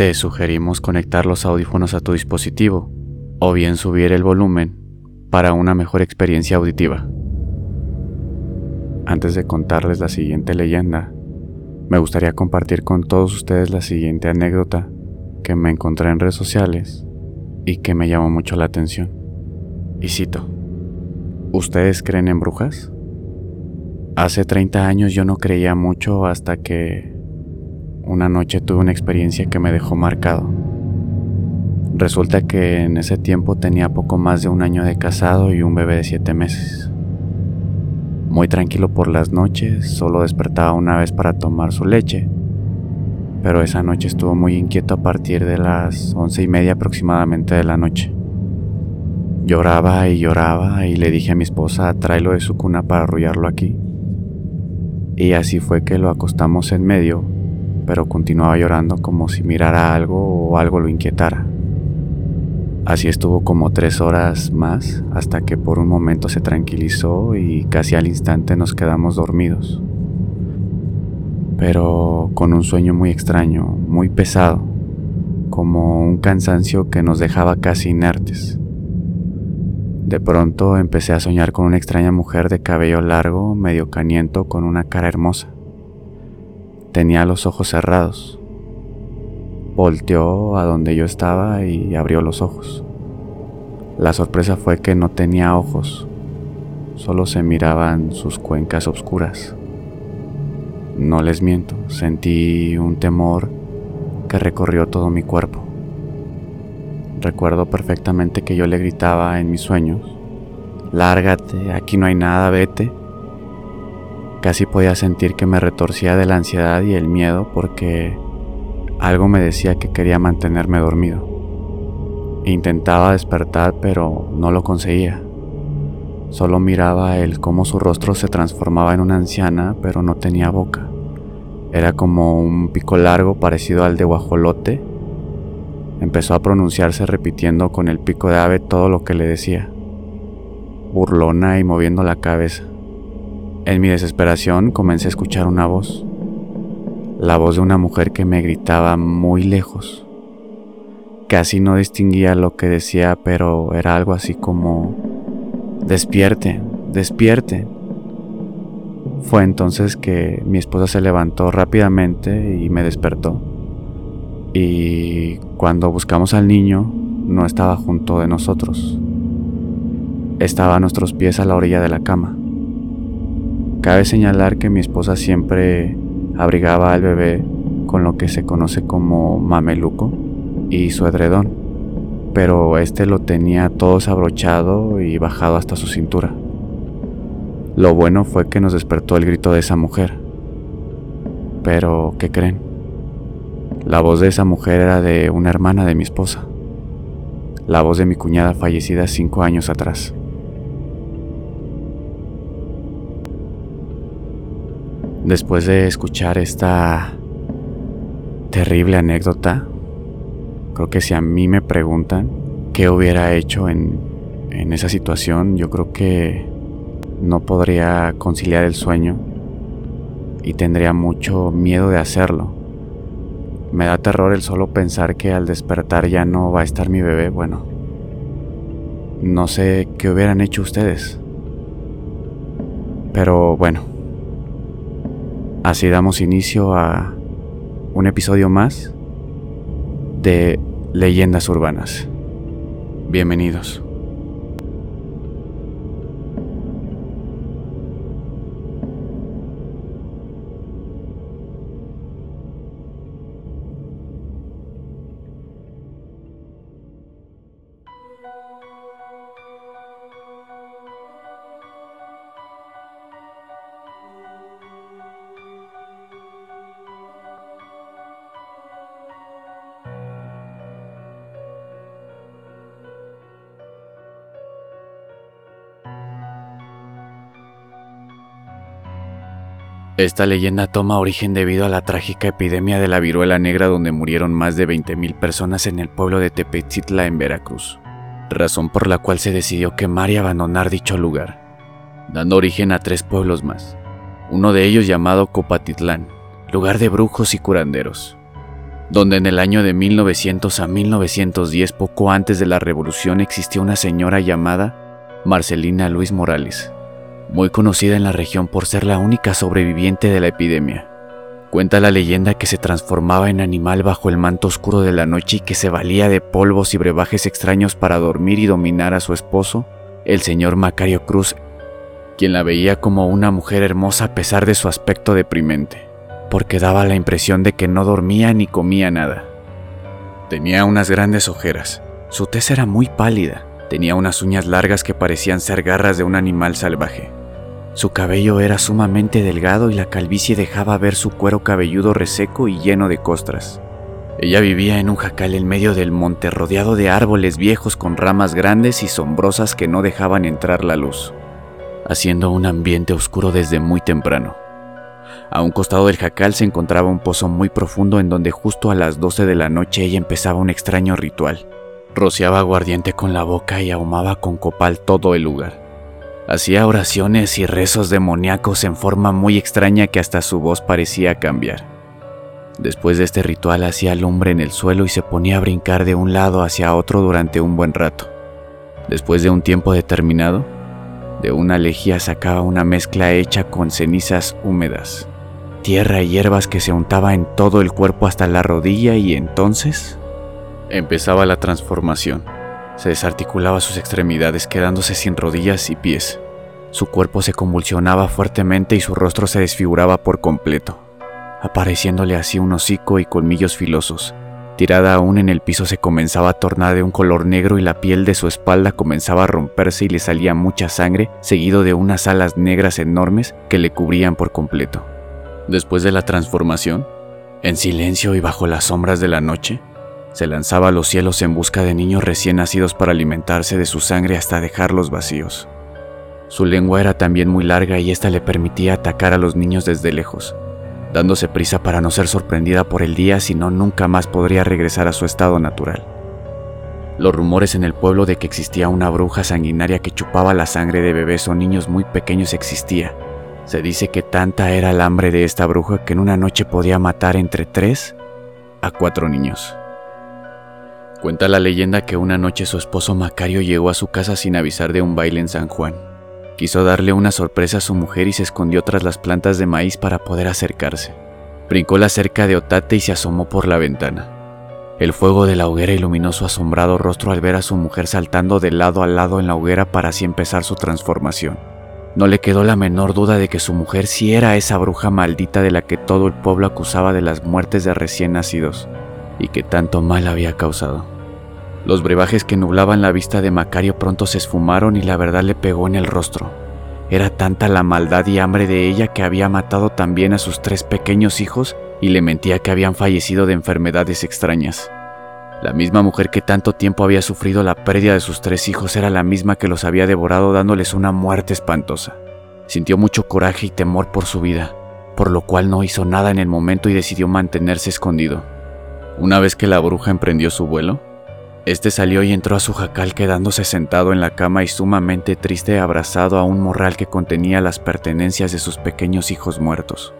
te sugerimos conectar los audífonos a tu dispositivo o bien subir el volumen para una mejor experiencia auditiva. Antes de contarles la siguiente leyenda, me gustaría compartir con todos ustedes la siguiente anécdota que me encontré en redes sociales y que me llamó mucho la atención. Y cito, ¿ustedes creen en brujas? Hace 30 años yo no creía mucho hasta que una noche tuve una experiencia que me dejó marcado. Resulta que en ese tiempo tenía poco más de un año de casado y un bebé de 7 meses. Muy tranquilo por las noches, solo despertaba una vez para tomar su leche. Pero esa noche estuvo muy inquieto a partir de las once y media aproximadamente de la noche. Lloraba y lloraba y le dije a mi esposa, tráelo de su cuna para arrullarlo aquí. Y así fue que lo acostamos en medio, pero continuaba llorando como si mirara algo o algo lo inquietara. Así estuvo como tres horas más hasta que por un momento se tranquilizó y casi al instante nos quedamos dormidos. Pero con un sueño muy extraño, muy pesado, como un cansancio que nos dejaba casi inertes. De pronto empecé a soñar con una extraña mujer de cabello largo, medio caniento, con una cara hermosa. Tenía los ojos cerrados, Volteó a donde yo estaba y abrió los ojos. La sorpresa fue que no tenía ojos, solo se miraban sus cuencas oscuras. No les miento, sentí un temor que recorrió todo mi cuerpo. Recuerdo perfectamente que yo le gritaba en mis sueños, lárgate, aquí no hay nada, vete. Casi podía sentir que me retorcía de la ansiedad y el miedo porque algo me decía que quería mantenerme dormido. Intentaba despertar pero no lo conseguía. Solo miraba él cómo su rostro se transformaba en una anciana pero no tenía boca. Era como un pico largo parecido al de guajolote. Empezó a pronunciarse repitiendo con el pico de ave todo lo que le decía. Burlona y moviendo la cabeza. En mi desesperación comencé a escuchar una voz la voz de una mujer que me gritaba muy lejos. Casi no distinguía lo que decía, pero era algo así como, despierte, despierte. Fue entonces que mi esposa se levantó rápidamente y me despertó. Y cuando buscamos al niño, no estaba junto de nosotros. Estaba a nuestros pies a la orilla de la cama. Cabe señalar que mi esposa siempre abrigaba al bebé con lo que se conoce como mameluco y su edredón, pero este lo tenía todo abrochado y bajado hasta su cintura. Lo bueno fue que nos despertó el grito de esa mujer. Pero, ¿qué creen? La voz de esa mujer era de una hermana de mi esposa. La voz de mi cuñada fallecida cinco años atrás. Después de escuchar esta terrible anécdota, creo que si a mí me preguntan qué hubiera hecho en, esa situación, yo creo que no podría conciliar el sueño y tendría mucho miedo de hacerlo. Me da terror el solo pensar que al despertar ya no va a estar mi bebé. Bueno, no sé qué hubieran hecho ustedes. Pero bueno, Así damos inicio a un episodio más de Leyendas Urbanas. Bienvenidos. Esta leyenda toma origen debido a la trágica epidemia de la viruela negra donde murieron más de 20.000 personas en el pueblo de Tepetitla en Veracruz, razón por la cual se decidió quemar y abandonar dicho lugar, dando origen a tres pueblos más, uno de ellos llamado Copatitlán, lugar de brujos y curanderos. donde en el año de 1900 a 1910, poco antes de la revolución, existió una señora llamada Marcelina Luis Morales, muy conocida en la región por ser la única sobreviviente de la epidemia. Cuenta la leyenda que se transformaba en animal bajo el manto oscuro de la noche y que se valía de polvos y brebajes extraños para dormir y dominar a su esposo, el señor Macario Cruz, quien la veía como una mujer hermosa a pesar de su aspecto deprimente porque daba la impresión de que no dormía ni comía nada. Tenía unas grandes ojeras, su tez era muy pálida, tenía unas uñas largas que parecían ser garras de un animal salvaje. Su cabello era sumamente delgado y la calvicie dejaba ver su cuero cabelludo reseco y lleno de costras. Ella vivía en un jacal en medio del monte rodeado de árboles viejos con ramas grandes y sombrosas que no dejaban entrar la luz, haciendo un ambiente oscuro desde muy temprano. A un costado del jacal se encontraba un pozo muy profundo en donde justo a las 12 de la noche ella empezaba un extraño ritual. Rociaba aguardiente con la boca y ahumaba con copal todo el lugar. Hacía oraciones y rezos demoníacos en forma muy extraña que hasta su voz parecía cambiar. Después de este ritual hacía lumbre en el suelo y se ponía a brincar de un lado hacia otro durante un buen rato. Después de un tiempo determinado, de una lejía sacaba una mezcla hecha con cenizas húmedas tierra y hierbas que se untaba en todo el cuerpo hasta la rodilla y entonces empezaba la transformación. Se desarticulaba sus extremidades quedándose sin rodillas y pies. Su cuerpo se convulsionaba fuertemente y su rostro se desfiguraba por completo, apareciéndole así un hocico y colmillos filosos. Tirada aún en el piso se comenzaba a tornar de un color negro y la piel de su espalda comenzaba a romperse y le salía mucha sangre, seguido de unas alas negras enormes que le cubrían por completo. Después de la transformación, en silencio y bajo las sombras de la noche, se lanzaba a los cielos en busca de niños recién nacidos para alimentarse de su sangre hasta dejarlos vacíos. Su lengua era también muy larga y ésta le permitía atacar a los niños desde lejos, dándose prisa para no ser sorprendida por el día, si no nunca más podría regresar a su estado natural. Los rumores en el pueblo de que existía una bruja sanguinaria que chupaba la sangre de bebés o niños muy pequeños existía, se dice que tanta era el hambre de esta bruja que en una noche podía matar entre tres a cuatro niños. Cuenta la leyenda que una noche su esposo Macario llegó a su casa sin avisar de un baile en San Juan. Quiso darle una sorpresa a su mujer y se escondió tras las plantas de maíz para poder acercarse. Brincó la cerca de Otate y se asomó por la ventana. El fuego de la hoguera iluminó su asombrado rostro al ver a su mujer saltando de lado a lado en la hoguera para así empezar su transformación. No le quedó la menor duda de que su mujer sí era esa bruja maldita de la que todo el pueblo acusaba de las muertes de recién nacidos y que tanto mal había causado. Los brebajes que nublaban la vista de Macario pronto se esfumaron y la verdad le pegó en el rostro. Era tanta la maldad y hambre de ella que había matado también a sus tres pequeños hijos y le mentía que habían fallecido de enfermedades extrañas. La misma mujer que tanto tiempo había sufrido la pérdida de sus tres hijos era la misma que los había devorado dándoles una muerte espantosa. Sintió mucho coraje y temor por su vida, por lo cual no hizo nada en el momento y decidió mantenerse escondido. Una vez que la bruja emprendió su vuelo, este salió y entró a su jacal quedándose sentado en la cama y sumamente triste abrazado a un morral que contenía las pertenencias de sus pequeños hijos muertos,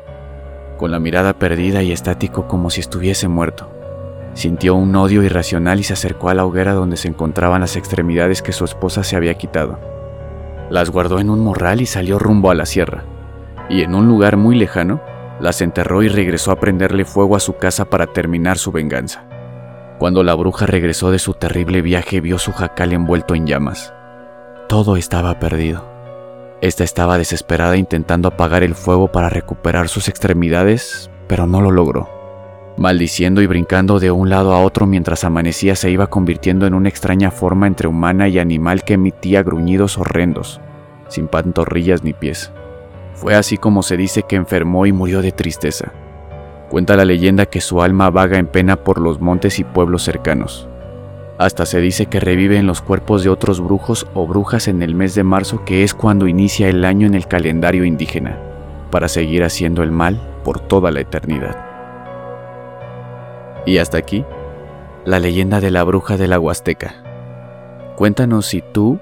con la mirada perdida y estático como si estuviese muerto. Sintió un odio irracional y se acercó a la hoguera donde se encontraban las extremidades que su esposa se había quitado. Las guardó en un morral y salió rumbo a la sierra, y en un lugar muy lejano, las enterró y regresó a prenderle fuego a su casa para terminar su venganza. Cuando la bruja regresó de su terrible viaje vio su jacal envuelto en llamas. Todo estaba perdido. Esta estaba desesperada intentando apagar el fuego para recuperar sus extremidades, pero no lo logró. Maldiciendo y brincando de un lado a otro mientras amanecía se iba convirtiendo en una extraña forma entre humana y animal que emitía gruñidos horrendos, sin pantorrillas ni pies. Fue así como se dice que enfermó y murió de tristeza. Cuenta la leyenda que su alma vaga en pena por los montes y pueblos cercanos. Hasta se dice que revive en los cuerpos de otros brujos o brujas en el mes de marzo que es cuando inicia el año en el calendario indígena, para seguir haciendo el mal por toda la eternidad. Y hasta aquí, la leyenda de la bruja de la Huasteca. Cuéntanos si tú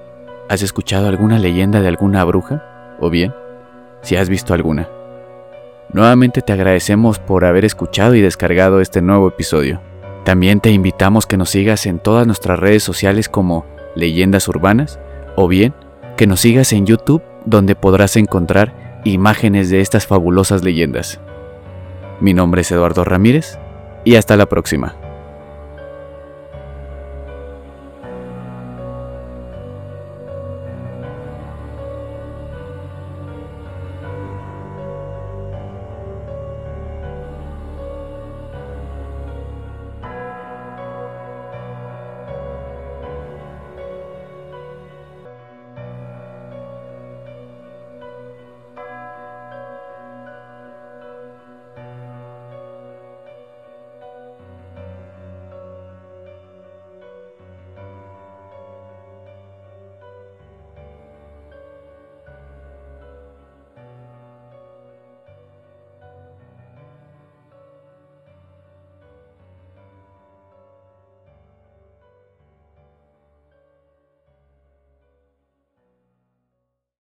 has escuchado alguna leyenda de alguna bruja, o bien, si has visto alguna. Nuevamente te agradecemos por haber escuchado y descargado este nuevo episodio. También te invitamos que nos sigas en todas nuestras redes sociales como Leyendas Urbanas o bien que nos sigas en YouTube donde podrás encontrar imágenes de estas fabulosas leyendas. Mi nombre es Eduardo Ramírez y hasta la próxima.